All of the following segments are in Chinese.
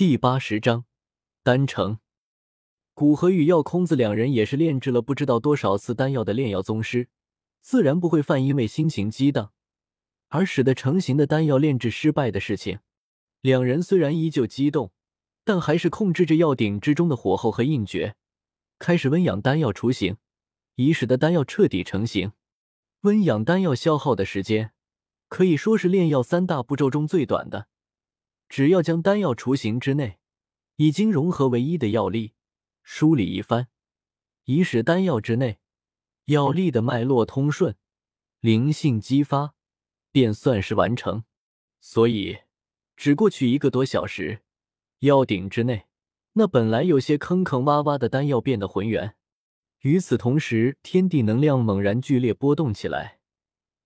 第八十章，丹城。古河与药空子两人也是炼制了不知道多少次丹药的炼药宗师，自然不会犯因为心情激荡而使得成型的丹药炼制失败的事情。两人虽然依旧激动，但还是控制着药鼎之中的火候和印诀，开始温养丹药雏形，以使得丹药彻底成型。温养丹药消耗的时间，可以说是炼药三大步骤中最短的。只要将丹药雏形之内已经融合为一的药力梳理一番，以使丹药之内药力的脉络通顺、灵性激发，便算是完成。所以，只过去一个多小时，药鼎之内那本来有些坑坑洼洼的丹药变得浑圆。与此同时，天地能量猛然剧烈波动起来，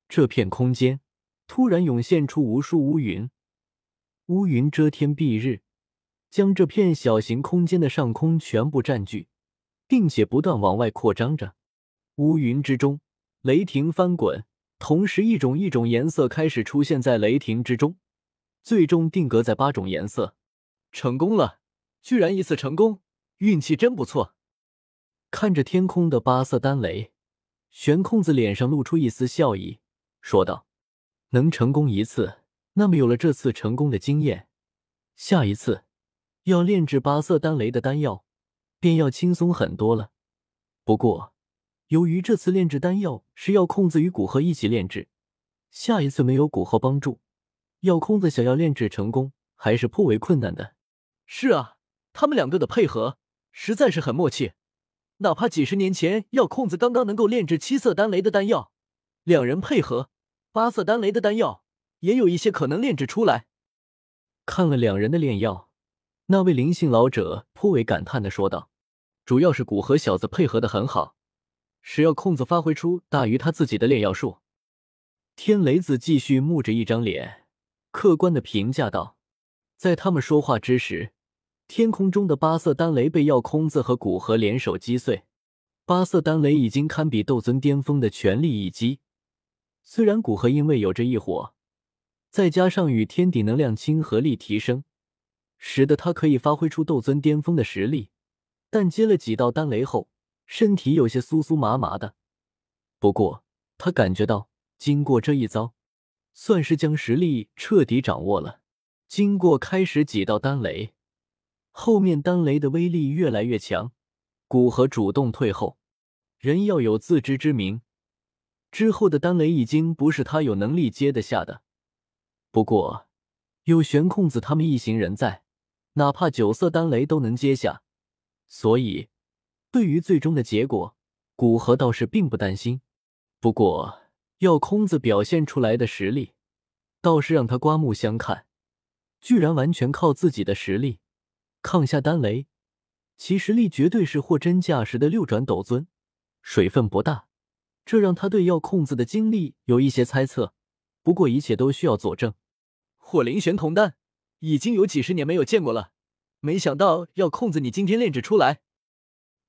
这片空间突然涌现出无数乌云。乌云遮天蔽日，将这片小型空间的上空全部占据，并且不断往外扩张着。乌云之中，雷霆翻滚，同时一种一种颜色开始出现在雷霆之中，最终定格在八种颜色。成功了！居然一次成功，运气真不错。看着天空的八色丹雷，玄空子脸上露出一丝笑意，说道：“能成功一次。”那么有了这次成功的经验，下一次要炼制八色丹雷的丹药便要轻松很多了。不过，由于这次炼制丹药是药空子与古河一起炼制，下一次没有古河帮助，药空子想要炼制成功还是颇为困难的。是啊，他们两个的配合实在是很默契。哪怕几十年前药空子刚刚能够炼制七色丹雷的丹药，两人配合八色丹雷的丹药。也有一些可能炼制出来。看了两人的炼药，那位灵性老者颇为感叹的说道：“主要是古河小子配合的很好，使药空子发挥出大于他自己的炼药术。”天雷子继续木着一张脸，客观的评价道：“在他们说话之时，天空中的八色丹雷被药空子和古河联手击碎。八色丹雷已经堪比斗尊巅峰的全力一击。虽然古河因为有着一火。”再加上与天地能量亲和力提升，使得他可以发挥出斗尊巅峰的实力。但接了几道丹雷后，身体有些酥酥麻麻的。不过他感觉到，经过这一遭，算是将实力彻底掌握了。经过开始几道丹雷，后面丹雷的威力越来越强。古河主动退后，人要有自知之明。之后的丹雷已经不是他有能力接得下的。不过，有玄空子他们一行人在，哪怕九色丹雷都能接下，所以对于最终的结果，古河倒是并不担心。不过，要空子表现出来的实力，倒是让他刮目相看，居然完全靠自己的实力抗下丹雷，其实力绝对是货真价实的六转斗尊，水分不大，这让他对药空子的经历有一些猜测。不过，一切都需要佐证。火灵玄铜丹已经有几十年没有见过了，没想到药空子你今天炼制出来。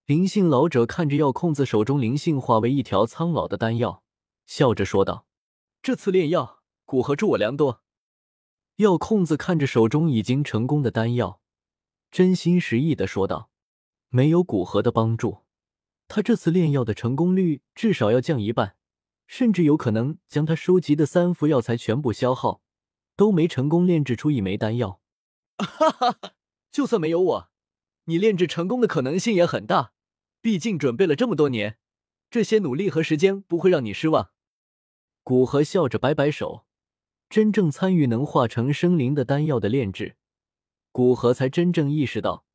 灵性老者看着药空子手中灵性化为一条苍老的丹药，笑着说道：“这次炼药，古河助我良多。”药空子看着手中已经成功的丹药，真心实意的说道：“没有古河的帮助，他这次炼药的成功率至少要降一半，甚至有可能将他收集的三副药材全部消耗。”都没成功炼制出一枚丹药，哈哈哈！就算没有我，你炼制成功的可能性也很大。毕竟准备了这么多年，这些努力和时间不会让你失望。古河笑着摆摆手，真正参与能化成生灵的丹药的炼制，古河才真正意识到，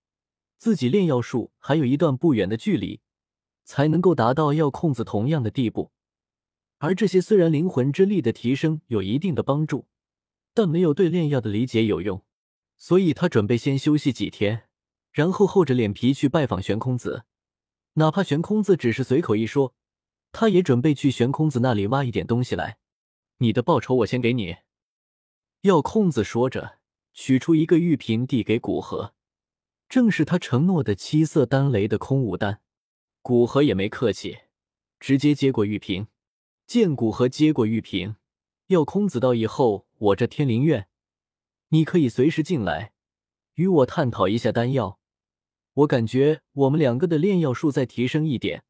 自己炼药术还有一段不远的距离，才能够达到药控子同样的地步。而这些虽然灵魂之力的提升有一定的帮助。但没有对炼药的理解有用，所以他准备先休息几天，然后厚着脸皮去拜访玄空子。哪怕玄空子只是随口一说，他也准备去玄空子那里挖一点东西来。你的报酬我先给你。药空子说着，取出一个玉瓶递给古河，正是他承诺的七色丹雷的空无丹。古河也没客气，直接接过玉瓶。见古河接过玉瓶。药空子到：“以后我这天灵院，你可以随时进来，与我探讨一下丹药。我感觉我们两个的炼药术再提升一点，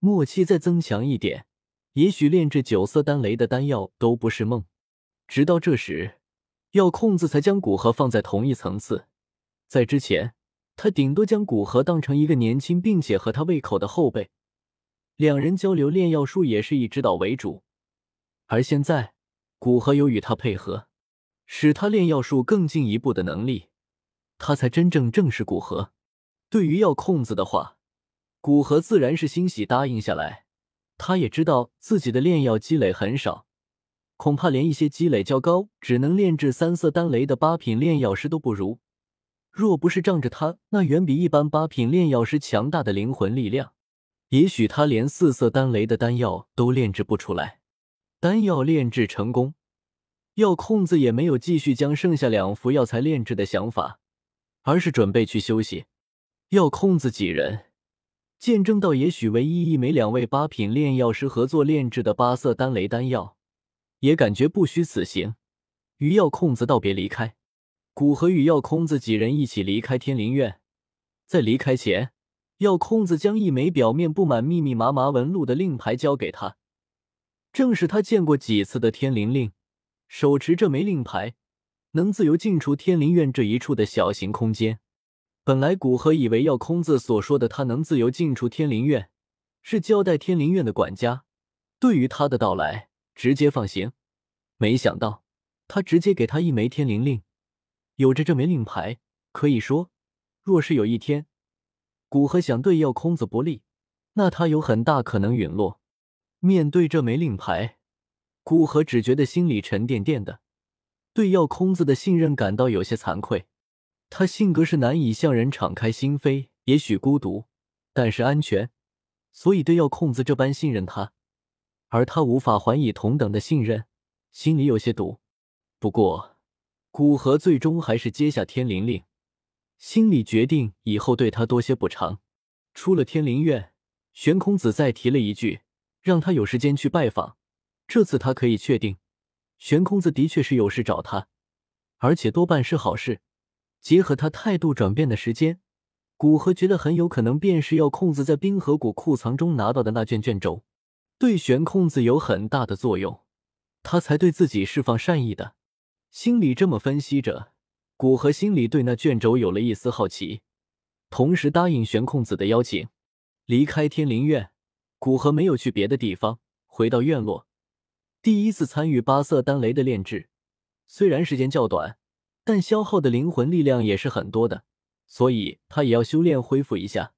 默契再增强一点，也许炼制九色丹雷的丹药都不是梦。直到这时，药空子才将古河放在同一层次。在之前，他顶多将古河当成一个年轻并且合他胃口的后辈，两人交流炼药术也是以指导为主。而现在，古河有与他配合，使他炼药术更进一步的能力，他才真正正视古河。对于药空子的话，古河自然是欣喜答应下来。他也知道自己的炼药积累很少，恐怕连一些积累较高、只能炼制三色丹雷的八品炼药师都不如。若不是仗着他那远比一般八品炼药师强大的灵魂力量，也许他连四色丹雷的丹药都炼制不出来。丹药炼制成功，药空子也没有继续将剩下两副药材炼制的想法，而是准备去休息。药空子几人见证到，也许唯一一枚两位八品炼药师合作炼制的八色丹雷丹药，也感觉不虚此行，与药空子道别离开。古河与药空子几人一起离开天灵院，在离开前，药空子将一枚表面布满密密麻麻纹路的令牌交给他，正是他见过几次的天灵令。手持这枚令牌，能自由进出天灵院这一处的小型空间。本来古河以为药空子所说的他能自由进出天灵院，是交代天灵院的管家对于他的到来直接放行，没想到他直接给他一枚天灵令。有着这枚令牌，可以说，若是有一天古河想对药空子不利，那他有很大可能陨落。面对这枚令牌，古河只觉得心里沉甸甸的，对药空子的信任感到有些惭愧。他性格是难以向人敞开心扉，也许孤独，但是安全，所以对药空子这般信任他，而他无法还以同等的信任，心里有些堵。不过。古河最终还是接下天灵令，心里决定以后对他多些补偿。出了天灵院，玄空子再提了一句，让他有时间去拜访。这次他可以确定，玄空子的确是有事找他，而且多半是好事。结合他态度转变的时间，古河觉得很有可能便是要空子在冰河谷库藏中拿到的那卷卷轴，对玄空子有很大的作用，他才对自己释放善意的。心里这么分析着，古河心里对那卷轴有了一丝好奇，同时答应玄空子的邀请，离开天灵院。古河没有去别的地方，回到院落。第一次参与八色丹雷的炼制，虽然时间较短，但消耗的灵魂力量也是很多的，所以他也要修炼恢复一下。